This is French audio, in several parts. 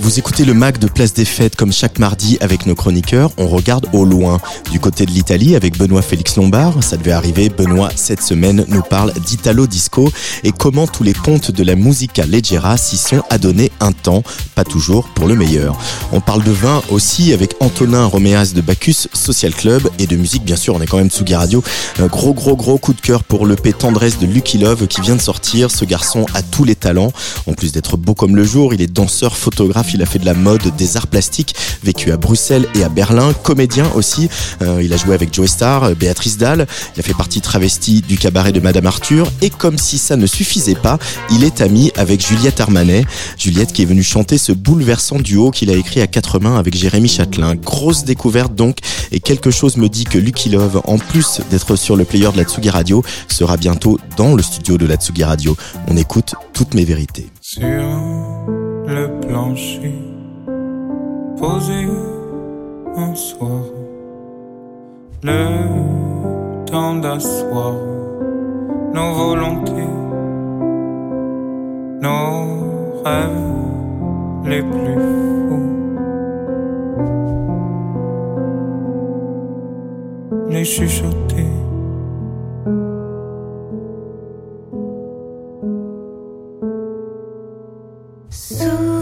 Vous écoutez le Mac de Place des Fêtes comme chaque mardi avec nos chroniqueurs. On regarde au loin. Du côté de l'Italie avec Benoît Félix Lombard. Ça devait arriver. Benoît, cette semaine, nous parle d'Italo Disco et comment tous les pontes de la musica leggera s'y sont adonnés un temps, pas toujours pour le meilleur. On parle de vin aussi avec Antonin Roméas de Bacchus Social Club et de musique, bien sûr. On est quand même sous Radio. Un gros, gros, gros coup de cœur pour le Tendresse de Lucky Love qui vient de sortir. Ce garçon a tous les talents. En plus d'être beau comme le jour, il est danseur, photographe il a fait de la mode, des arts plastiques, vécu à Bruxelles et à Berlin, comédien aussi. Euh, il a joué avec Joe Star, euh, Béatrice Dalle. Il a fait partie travesti du cabaret de Madame Arthur. Et comme si ça ne suffisait pas, il est ami avec Juliette Armanet. Juliette qui est venue chanter ce bouleversant duo qu'il a écrit à quatre mains avec Jérémy Châtelain. Grosse découverte donc. Et quelque chose me dit que Lucky Love, en plus d'être sur le player de la Tsugi Radio, sera bientôt dans le studio de la Tsugi Radio. On écoute toutes mes vérités le plancher, posé un soir, le temps d'asseoir nos volontés, nos rêves les plus fous. Les chuchoter So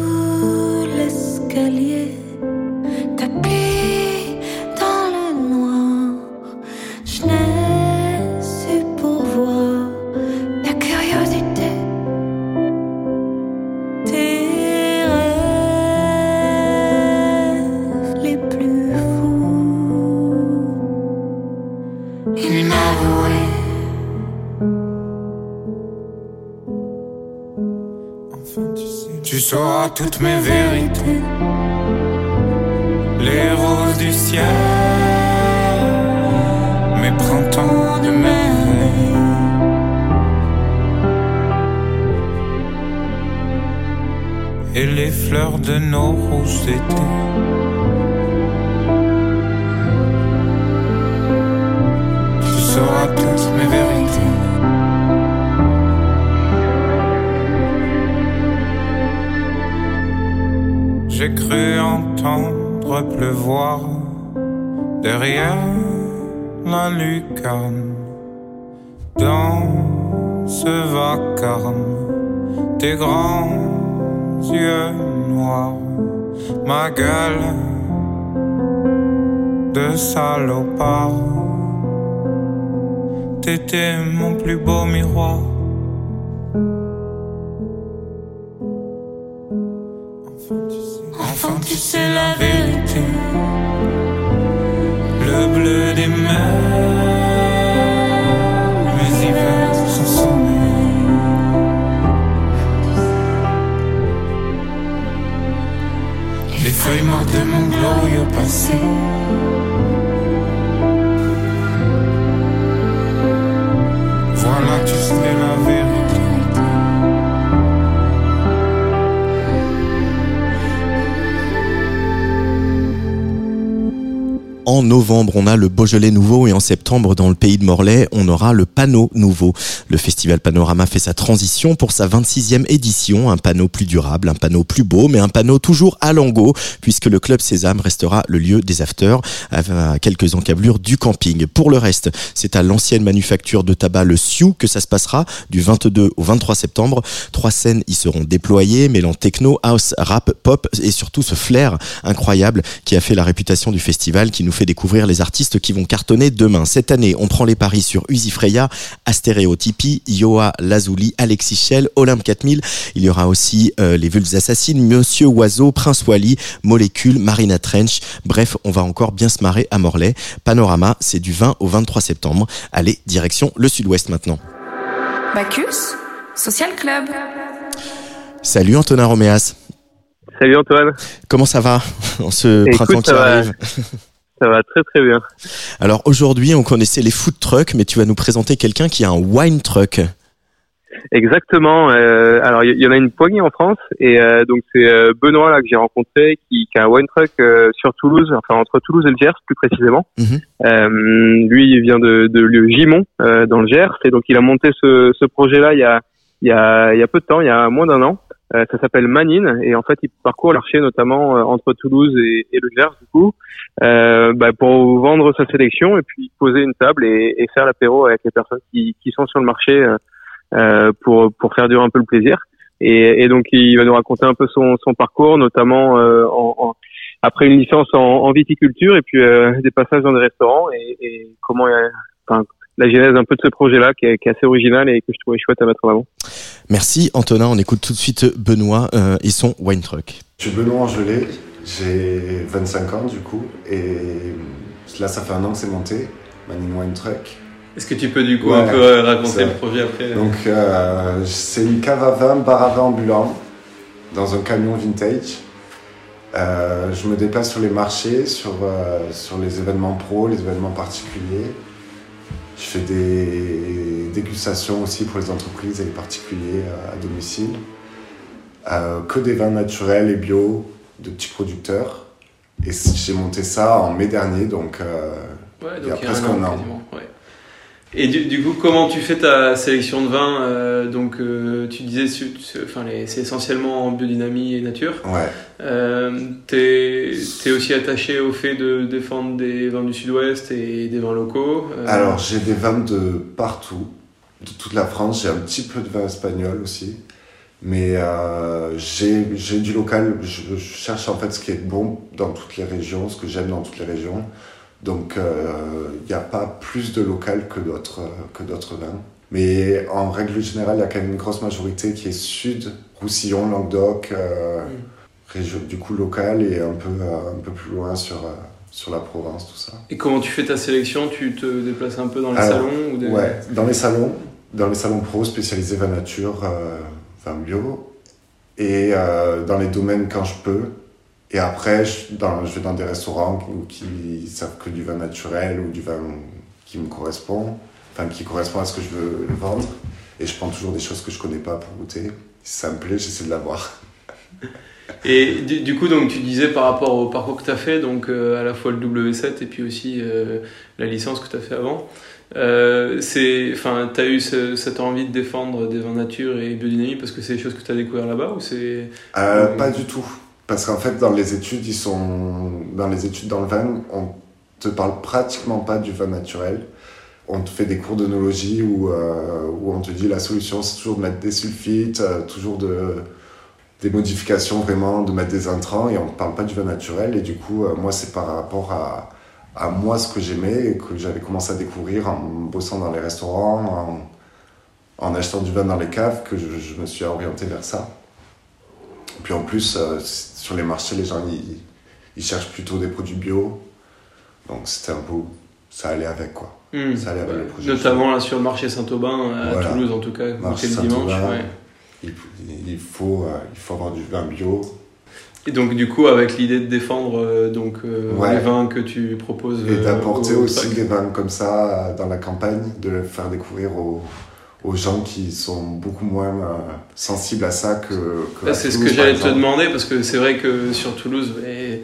toutes mes vérités, T'étais mon plus beau miroir. c'est la vérité. Le bleu des mers, mes hivers sont sommeil. Les feuilles mortes de mon glorieux passé. Voilà, tu sais En novembre, on a le Beaujolais nouveau et en septembre, dans le pays de Morlaix, on aura le panneau nouveau. Le festival Panorama fait sa transition pour sa 26e édition. Un panneau plus durable, un panneau plus beau, mais un panneau toujours à Lango, puisque le Club Sésame restera le lieu des afters, à quelques encablures du camping. Pour le reste, c'est à l'ancienne manufacture de tabac Le Sioux que ça se passera du 22 au 23 septembre. Trois scènes y seront déployées, mêlant techno, house, rap, pop et surtout ce flair incroyable qui a fait la réputation du festival qui nous nous fait découvrir les artistes qui vont cartonner demain. Cette année, on prend les paris sur Uzi Freya, Astéréotypie, Yoa Lazuli, Alexis Shell, Olympe 4000. Il y aura aussi euh, les Vulves Assassines, Monsieur Oiseau, Prince Wally, Molécule, Marina Trench. Bref, on va encore bien se marrer à Morlaix. Panorama, c'est du 20 au 23 septembre. Allez, direction le sud-ouest maintenant. Bacchus, Social Club. Salut Antonin Roméas. Salut Antoine. Comment ça va en ce Écoute, printemps qui va. Ça va très très bien. Alors aujourd'hui, on connaissait les food trucks, mais tu vas nous présenter quelqu'un qui a un wine truck. Exactement. euh, alors il y, y en a une poignée en France et euh, donc c'est euh, Benoît là que j'ai rencontré qui, qui a un wine truck sur Toulouse, enfin entre Toulouse et le Gers plus précisément. Mhm. Lui il vient de, de lieu Gimont dans le Gers et donc il a monté ce, ce projet là il y a il y a il y a peu de temps, il y a moins d'un an. Euh, ça s'appelle Manine et en fait il parcourt le marché notamment euh, entre Toulouse et, et le Gers du coup euh, bah, pour vendre sa sélection et puis poser une table et, et faire l'apéro avec les personnes qui, qui sont sur le marché euh, euh, pour pour faire durer un peu le plaisir. Et, et donc il va nous raconter un peu son, son parcours, notamment euh, en, en- après une licence en, en viticulture et puis des passages dans des restaurants et, comment enfin, la genèse un peu de ce projet-là qui est, qui est assez original et que je trouvais chouette à mettre en avant. Merci Antonin, on écoute tout de suite Benoît euh, et son wine truck. Je suis Benoît Angelé, j'ai 25 ans du coup, et là ça fait un an que c'est monté, Manning Wine Truck. Est-ce que tu peux du coup Ouais, un peu euh, raconter le projet après Donc euh, c'est une cave à vin, bar à vin ambulant, dans un camion vintage. Euh, je me déplace sur les marchés, sur, euh, sur les événements pro, les événements particuliers. Je fais des dégustations aussi pour les entreprises et les particuliers à domicile. Euh, que des vins naturels et bio de petits producteurs. Et j'ai monté ça en mai dernier, donc euh, Ouais, il y a presque un an. Et du, du coup, comment tu fais ta sélection de vins euh, Donc, euh, tu disais, enfin, c'est essentiellement en biodynamie et nature. ouais. Euh, T'es es aussi attaché au fait de défendre des vins du Sud-Ouest et des vins locaux. euh, Alors, j'ai des vins de partout, de toute la France. J'ai un petit peu de vin espagnol aussi. Mais j'ai j'ai du local. Je, je cherche en fait ce qui est bon dans toutes les régions, ce que j'aime dans toutes les régions. Donc, il n'y a pas plus de local que d'autres euh, que d'autres vins. Mais en règle générale, il y a quand même une grosse majorité qui est sud, Roussillon, Languedoc, euh, région du coup local et un peu, euh, un peu plus loin sur, euh, sur la Provence, tout ça. Et comment tu fais ta sélection? Tu te déplaces un peu dans les Alors, salons ou des... Ouais, dans les salons, dans les salons pro spécialisés vin nature, euh, vin bio, et euh, dans les domaines quand je peux. Et après, je, dans, je vais dans des restaurants qui, qui servent que du vin naturel ou du vin qui me correspond, enfin qui correspond à ce que je veux vendre. Et je prends toujours des choses que je connais pas pour goûter. Si ça me plaît, j'essaie de l'avoir. Et du, du coup, donc, tu disais par rapport au parcours que tu as fait, donc euh, à la fois le W7 et puis aussi euh, la licence que tu as fait avant, euh, tu as eu ce- cette envie de défendre des vins nature et biodynamie parce que c'est des choses que tu as découvert là-bas ou c'est... Euh. Pas du tout. Parce qu'en fait, dans les études, ils sont dans les études dans le vin, on te parle pratiquement pas du vin naturel. On te fait des cours d'œnologie où, euh, où on te dit la solution, c'est toujours de mettre des sulfites, euh, toujours de, des modifications vraiment, de mettre des intrants, et on ne parle pas du vin naturel. Et du coup, euh, moi, c'est par rapport à, à moi ce que j'aimais et que j'avais commencé à découvrir en bossant dans les restaurants, en, en achetant du vin dans les caves, que je, je me suis orienté vers ça. Puis en plus, euh, sur les marchés, les gens ils, ils cherchent plutôt des produits bio. Donc c'était un peu. Ça allait avec quoi. Hmm. Ça allait avec le projet. Notamment là sur le marché Saint-Aubin, à Voilà. Toulouse en tout cas, Marché le dimanche. Ouais. Il, il faut, euh, il faut avoir du vin bio. Et donc du coup, avec l'idée de défendre euh, donc, euh, Ouais. les vins que tu proposes... Et euh, d'apporter au aussi des vins comme ça euh, dans la campagne, de le faire découvrir aux, aux gens qui sont beaucoup moins euh, sensibles à ça que. que à c'est ce que j'allais te demander parce que c'est vrai que sur Toulouse, et,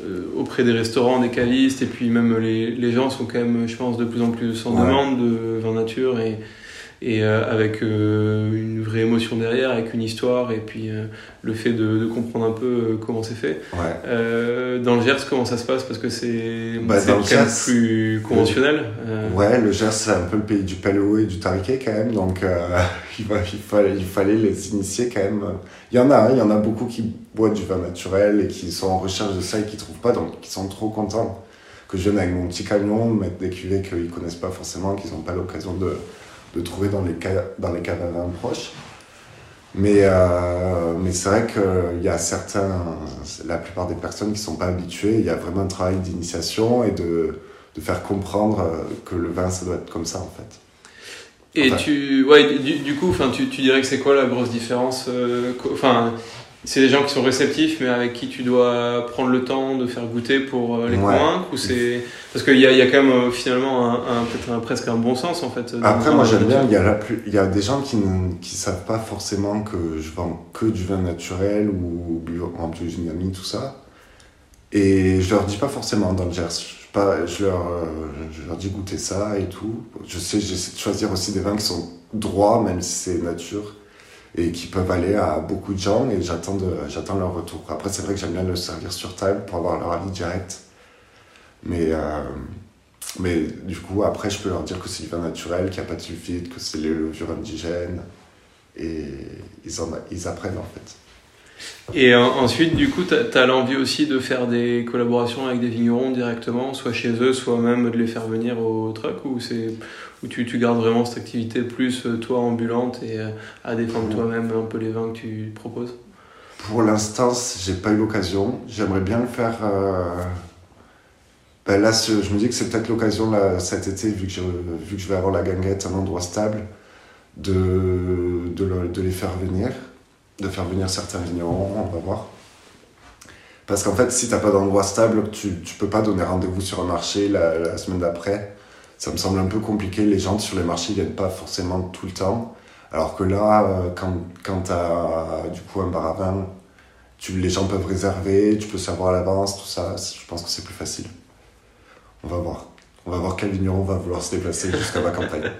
euh, auprès des restaurants, des cavistes et puis même les, les gens sont quand même, je pense, de plus en plus en Ouais. demande de vin nature et, et euh, avec euh, une vraie émotion derrière, avec une histoire et puis euh, le fait de, de comprendre un peu comment c'est fait. Ouais. Dans le Gers, comment ça se passe? Parce que c'est Bah, le plus conventionnel. euh, Ouais, le Gers, c'est un peu le pays du paléo et du tariquet quand même, donc il, va- il, fallait, il fallait les initier quand même. Il y en a, hein, il y en a beaucoup qui boivent du vin naturel et qui sont en recherche de ça et qui trouvent pas, donc qui sont trop contents que je vienne avec mon petit camion, mettre des cuvées qu'ils connaissent pas forcément, qu'ils n'ont pas l'occasion de, de, trouver dans les, dans les caves proches. Mais, euh, mais c'est vrai qu'il y a certains, la plupart des personnes qui sont pas habituées, il y a vraiment un travail d'initiation et de, de, faire comprendre que le vin, ça doit être comme ça en fait. Et tu, ouais, du, du coup, tu, tu dirais que c'est quoi la grosse différence euh, c'est des gens qui sont réceptifs, mais avec qui tu dois prendre le temps de faire goûter pour euh, les convaincre ou c'est parce qu'il y a, y a quand même euh, finalement un, un peut-être presque un bon sens en fait. Après, moi j'aime bien. Il y a plus, il y a des gens qui ne qui savent pas forcément que je vends que du vin naturel ou bio, en biodynamie tout ça. Et je leur dis pas forcément dans le Gers. Je, pas, je, leur, euh, je leur dis goûter ça et tout. Je sais, j'essaie de choisir aussi des vins qui sont droits, même si c'est nature et qui peuvent aller à beaucoup de gens et j'attends, j'attends leur retour. Après, c'est vrai que j'aime bien le servir sur table pour avoir leur avis direct. Mais, euh, mais du coup, après, je peux leur dire que c'est du vin naturel, qu'il n'y a pas de sulfite, que c'est les levures indigènes. Et ils, en, ils apprennent en fait. Et ensuite, du coup, tu as, l'envie aussi de faire des collaborations avec des vignerons directement, soit chez eux, soit même de les faire venir au truck, ou c'est où tu, tu, gardes vraiment cette activité plus euh, toi ambulante et euh, à défendre toi-même un peu les vins que tu proposes? Pour l'instant, j'ai pas eu l'occasion. J'aimerais bien le faire. Euh... Ben là, je me dis que c'est peut-être l'occasion cet été, vu que, je, vu que je vais avoir la ganguette, un endroit stable, de, de, de les faire venir, de faire venir certains vignerons, on va voir. Parce qu'en fait, si tu n'as pas d'endroit stable, tu ne peux pas donner rendez-vous sur un marché la, la semaine d'après ça me semble un peu compliqué. Les gens sur les marchés ne viennent pas forcément tout le temps. Alors que là, euh, quand, tu as du coup un bar à vin, les gens peuvent réserver, tu peux savoir à l'avance, tout ça. Je pense que c'est plus facile. On va voir. On va voir quel vigneron va vouloir se déplacer jusqu'à ma campagne.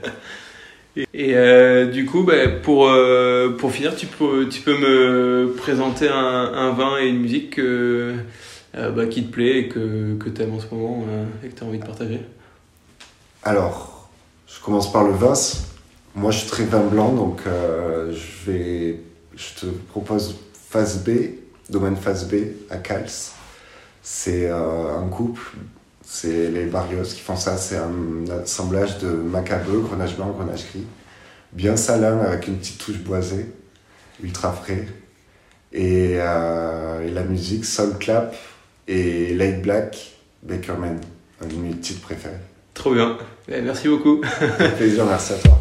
Et euh, du coup, bah, pour, euh, pour finir, tu peux, tu peux me présenter un, vin et une musique bah, qui te plaît et que, que tu aimes en ce moment et que tu as envie de partager? Alors, je commence par le vin. Moi, je suis très vin blanc, donc euh, je, vais, je te propose phase B, domaine phase B à Cals. C'est euh, un couple, c'est les Barrios qui font ça. C'est un assemblage de macabeux, grenage blanc, grenage gris. Bien salin avec une petite touche boisée, ultra frais. Et, euh, la musique, Soul Clap et Light Black, Bakerman, un de mes titres préférés. Trop bien. Eh, merci beaucoup. plaisir, merci à toi.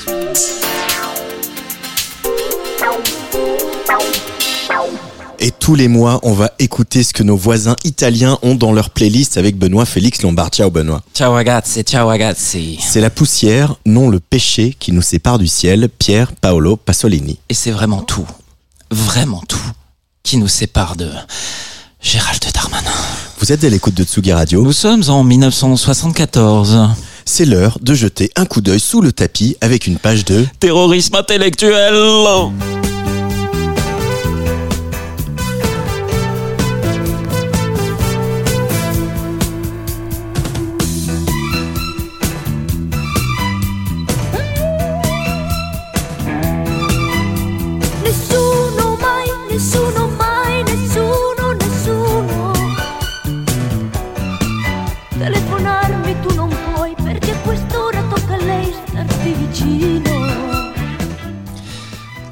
Et tous les mois, on va écouter ce que nos voisins italiens ont dans leur playlist avec Benoît Félix Lombard. Ciao Benoît. Ciao ragazzi, ciao ragazzi. C'est la poussière, non le péché qui nous sépare du ciel, Pierre Paolo Pasolini. Et c'est vraiment tout, vraiment tout, qui nous sépare de Gérald Darmanin. Vous êtes à l'écoute de Tsugi Radio. Nous sommes en 1974. C'est l'heure de jeter un coup d'œil sous le tapis avec une page de Terrorisme intellectuel.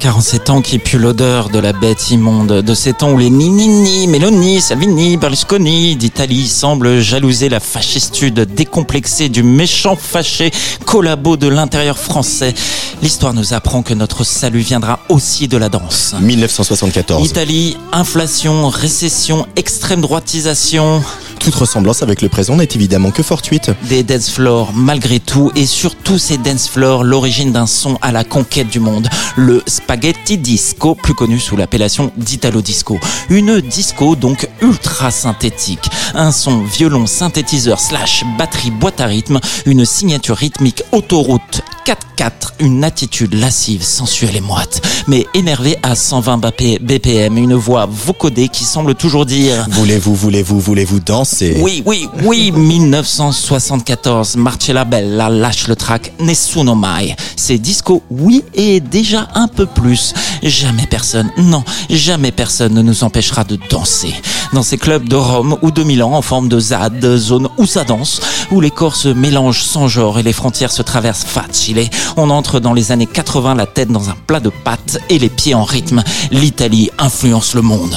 47 ans qui puent l'odeur de la bête immonde, de ces temps où les Ninini, Meloni, Salvini, Berlusconi d'Italie semblent jalouser la fascistude décomplexée du méchant fâché collabo de l'intérieur français. L'histoire nous apprend que notre salut viendra aussi de la danse. 1974. Italie, inflation, récession, extrême droitisation, Toute ressemblance avec le présent n'est évidemment que fortuite. des dance floors malgré tout et surtout ces dance floors l'origine d'un son à la conquête du monde. Le spaghetti disco plus connu sous l'appellation d'italo disco. Une disco donc ultra synthétique. Un son violon synthétiseur slash batterie boîte à rythme une signature rythmique autoroute 4-4 une attitude lascive sensuelle et moite. Mais énervée à 120 BP BPM une voix vocodée qui semble toujours dire Voulez-vous, voulez-vous, voulez-vous danser? Oui, oui, oui, 1974, Marcella Bella lâche le track Nessuno Mai. C'est disco, oui, et déjà un peu plus. Jamais personne, non, jamais personne ne nous empêchera de danser. Dans ces clubs de Rome ou de Milan en forme de ZAD, zone où ça danse, où les corps se mélangent sans genre et les frontières se traversent facile. On entre dans les années 80 la tête dans un plat de pâtes et les pieds en rythme. L'Italie influence le monde.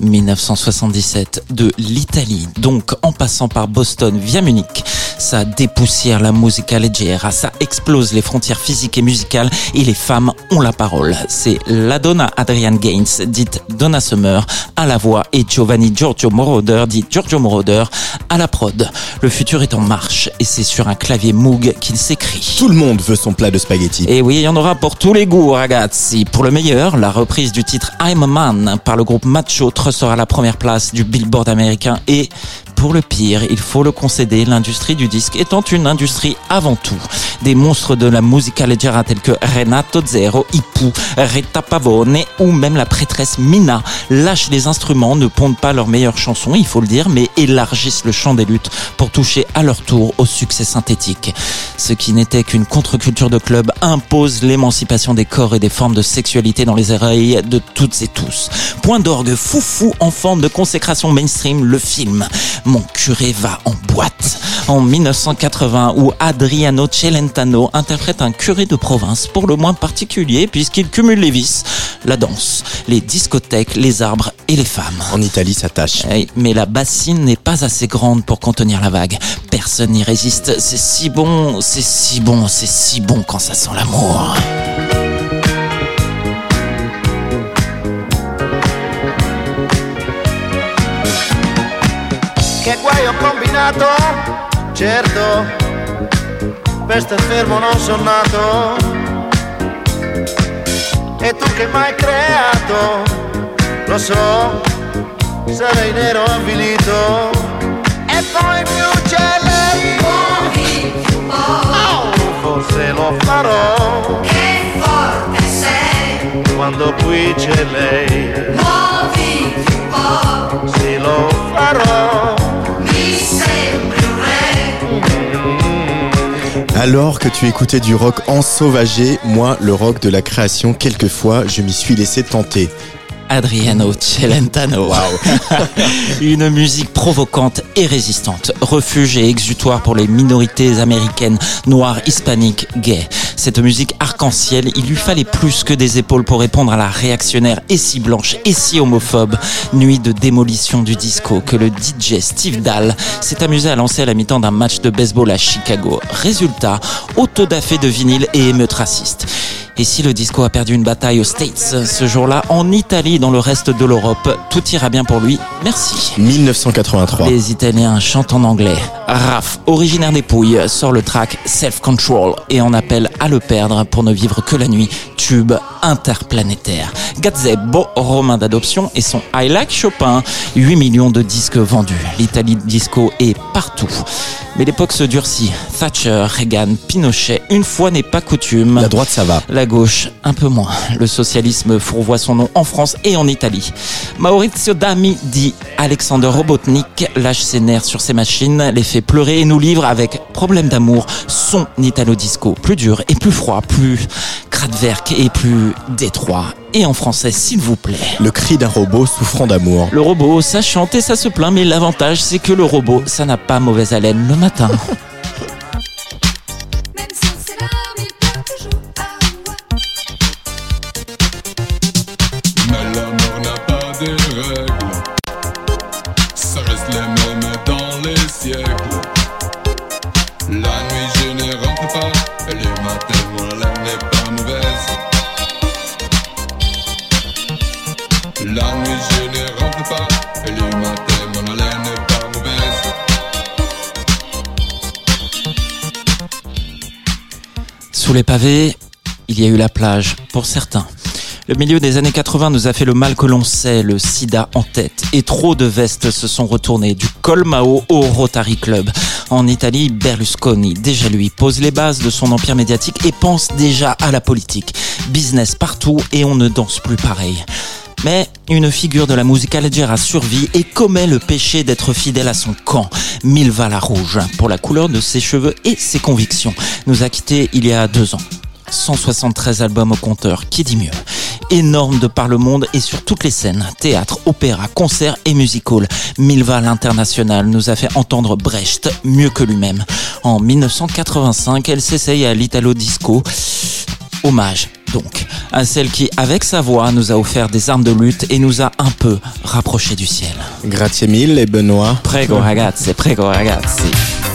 1977 de l'Italie, donc en passant par Boston via Munich, ça dépoussière la musica leggera, ça explose les frontières physiques et musicales et les femmes ont la parole. C'est la donna Adrienne Gaines, dite Donna Summer, à la voix et Giovanni Giorgio Moroder, dit Giorgio Moroder, à la prod. Le futur est en marche et c'est sur un clavier Moog qu'il s'écrit. Tout le monde veut son plat de spaghetti. Et oui, il y en aura pour tous les goûts, ragazzi. Pour le meilleur, la reprise du titre I'm a Man par le groupe Macho sera à la première place du Billboard américain et pour le pire, il faut le concéder, l'industrie du disque étant une industrie avant tout. Des monstres de la musica leggera tels que Renato Zero, Ipu, Rita Pavone ou même la prêtresse Mina lâchent les instruments, ne pondent pas leurs meilleures chansons, il faut le dire, mais élargissent le champ des luttes pour toucher à leur tour au succès synthétique. Ce qui n'était qu'une contre-culture de club impose l'émancipation des corps et des formes de sexualité dans les oreilles de toutes et tous. Point d'orgue foufou en forme de consécration mainstream, le film. Mon curé va en boîte. En 1980, où Adriano Celentano interprète un curé de province pour le moins particulier puisqu'il cumule les vices, la danse, les discothèques, les arbres et les femmes. En Italie, ça tâche. Eh, Mais la bassine n'est pas assez grande pour contenir la vague. Personne n'y résiste. C'est si bon, c'est si bon, c'est si bon quand ça sent l'amour. Combinato? Certo, per star fermo non sono nato. E tu che m'hai creato? Lo so, sarei nero avvilito. E poi più c'è lei. Oh, forse fatto farò. Che forte sei, Quando qui c'è lei, muoviti un po', sì lo farò. Alors que tu écoutais du rock ensauvagé, moi, le rock de la création, quelquefois, je m'y suis laissé tenter. Adriano Celentano. Une musique provocante et résistante. Refuge et exutoire pour les minorités américaines, noires, hispaniques, gays. Cette musique arc-en-ciel, il lui fallait plus que des épaules pour répondre à la réactionnaire et si blanche et si homophobe nuit de démolition du disco que le DJ Steve Dahl s'est amusé à lancer à la mi-temps d'un match de baseball à Chicago. Résultat, autodafé de vinyle et émeute raciste. Et si le disco a perdu une bataille aux States ce jour-là, en Italie dans le reste de l'Europe, tout ira bien pour lui. Merci. 1983. Les Italiens chantent en anglais. Raph, originaire des Pouilles, sort le track Self Control et en appelle à le perdre pour ne vivre que la nuit. Tube interplanétaire. Gazebo, romain d'adoption, et son I Like Chopin. 8 millions de disques vendus. L'Italie disco est partout. Mais l'époque se durcit. Thatcher, Reagan, Pinochet, une fois n'est pas coutume. La droite, ça va. La gauche, un peu moins. Le socialisme fourvoie son nom en France et en Italie. Maurizio Dami dit Alexander Robotnik lâche ses nerfs sur ses machines, les fait pleurer et nous livre avec Problème d'amour son Italo disco. Plus dur et plus froid, plus Kraftwerk et plus détroit. Et en français, s'il vous plaît. Le cri d'un robot souffrant d'amour. Le robot, ça chante et ça se plaint, mais l'avantage, c'est que le robot, ça n'a pas mauvaise haleine le matin. Sous les pavés, il y a eu la plage, pour certains. Le milieu des années 80 nous a fait le mal que l'on sait, le sida en tête. Et trop de vestes se sont retournées, du Colmao au Rotary Club. En Italie, Berlusconi, déjà lui, pose les bases de son empire médiatique et pense déjà à la politique. Business partout et on ne danse plus pareil. Mais une figure de la musique algérienne survit et commet le péché d'être fidèle à son camp. Milva la Rouge, pour la couleur de ses cheveux et ses convictions, nous a quittés il y a deux ans. 173 albums au compteur, qui dit mieux? Énorme de par le monde et sur toutes les scènes, théâtre, opéra, concert et music hall. Milva l'international nous a fait entendre Brecht mieux que lui-même. En 1985, elle s'essaye à l'Italo Disco. Hommage, donc, à celle qui, avec sa voix, nous a offert des armes de lutte et nous a un peu rapprochés du ciel. Grazie mille et Benoît. Prego ragazzi, prego ragazzi.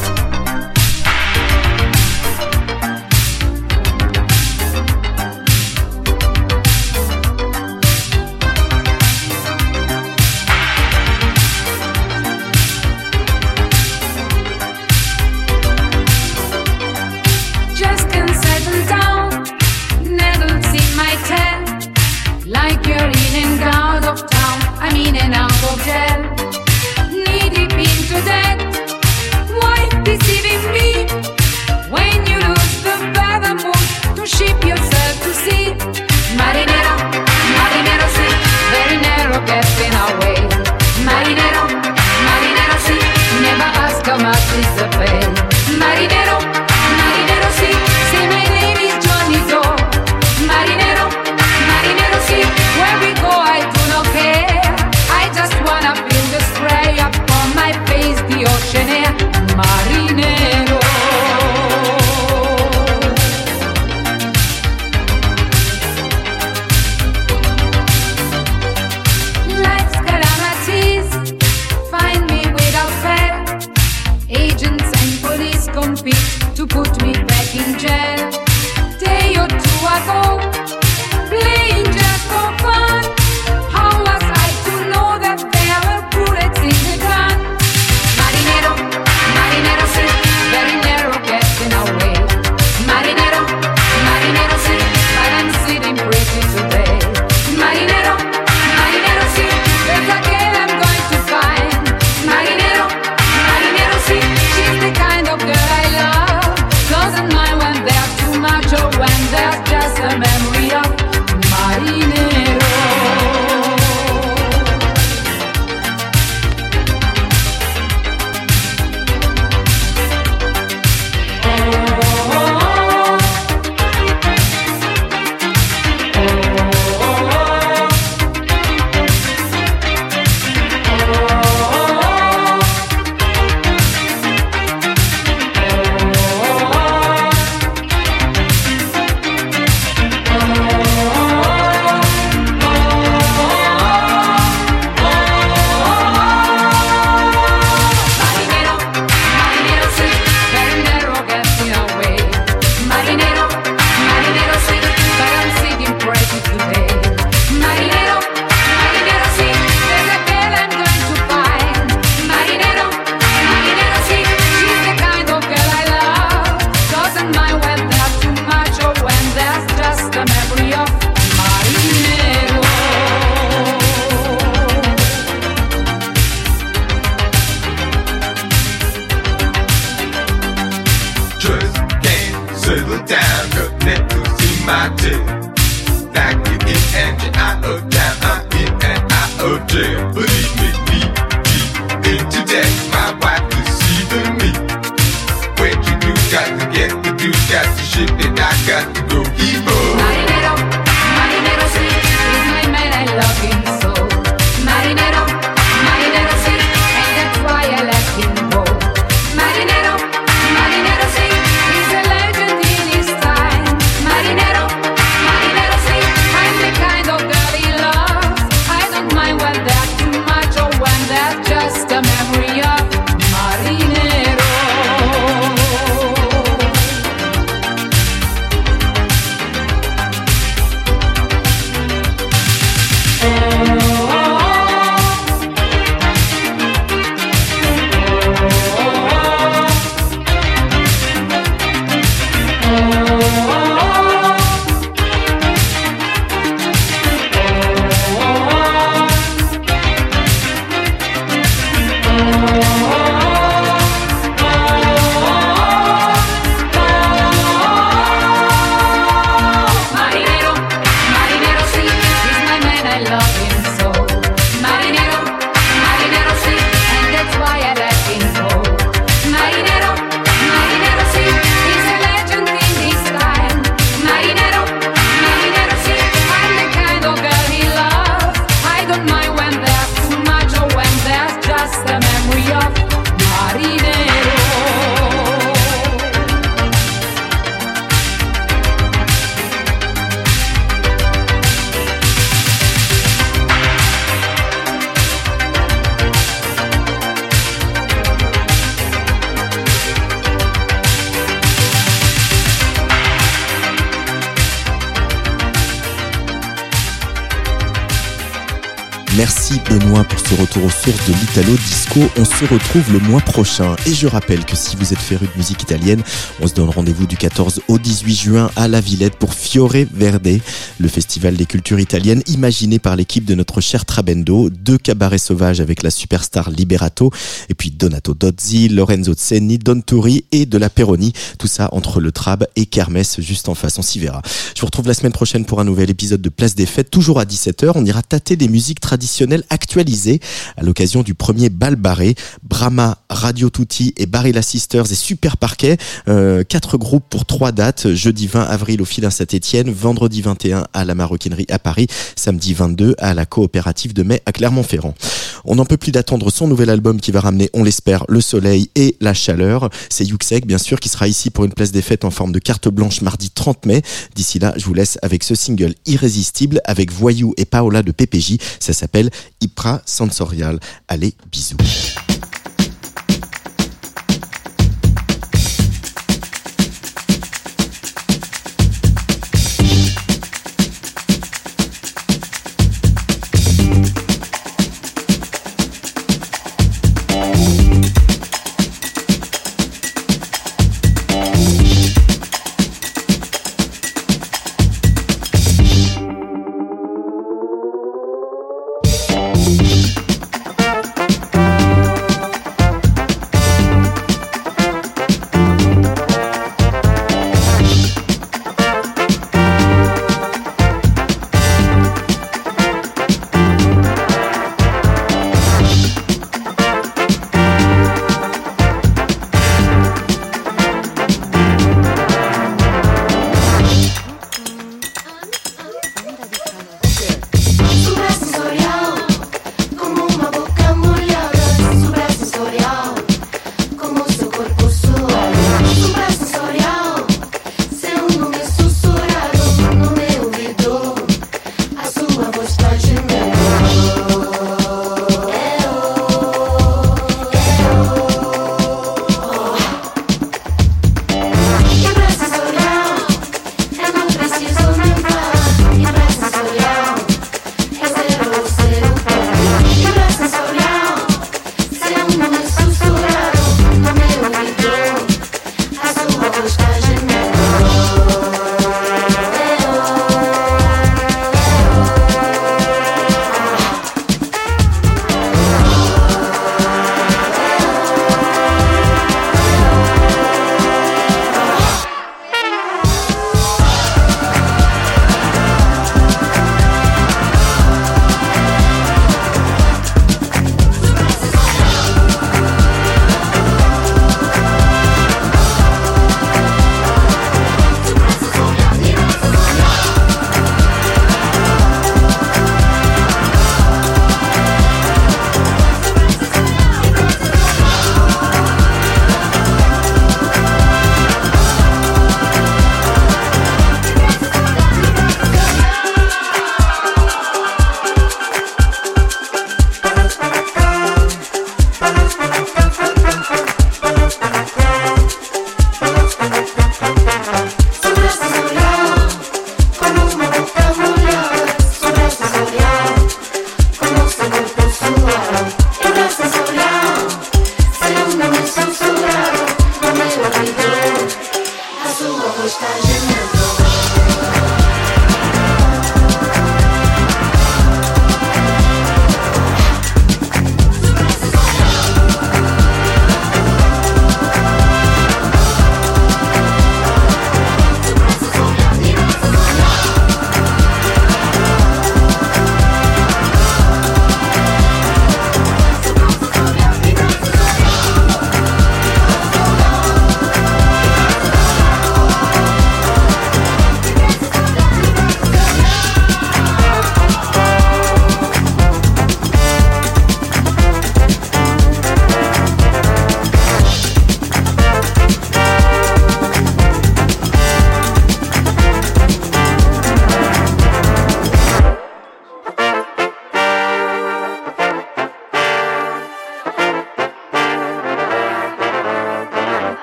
My tail. l'Italo Disco. On se retrouve le mois prochain. Et je rappelle que si vous êtes féru de musique italienne, on se donne rendez-vous du 14 au 18 juin à la Villette pour Fiore Verde, le festival des cultures italiennes imaginé par l'équipe de notre cher Trabendo. Deux cabarets sauvages avec la superstar Liberato et puis Donato Dozzi, Lorenzo Zenni, Don Turi et de la Peroni. Tout ça entre le Trab et Kermesse juste en face. On s'y verra. Je vous retrouve la semaine prochaine pour un nouvel épisode de Place des Fêtes, toujours à 17h. On ira tâter des musiques traditionnelles actualisées à l'occasion du premier bal barré. Brahma, Radio Tutti et Barilla Sisters et Super Parquet. Euh, quatre groupes pour trois dates. Jeudi 20 avril au Filin Saint-Etienne, vendredi 21 à la Maroquinerie à Paris, samedi 22 à la coopérative de mai à Clermont-Ferrand. On n'en peut plus d'attendre son nouvel album qui va ramener, on l'espère, le soleil et la chaleur. C'est Yuxek, bien sûr, qui sera ici pour une place des fêtes en forme de carte blanche mardi 30 mai. D'ici là, je vous laisse avec ce single irrésistible avec Voyou et Paola de PPJ. Ça s'appelle Hypra Sensorial. Allez, bisous.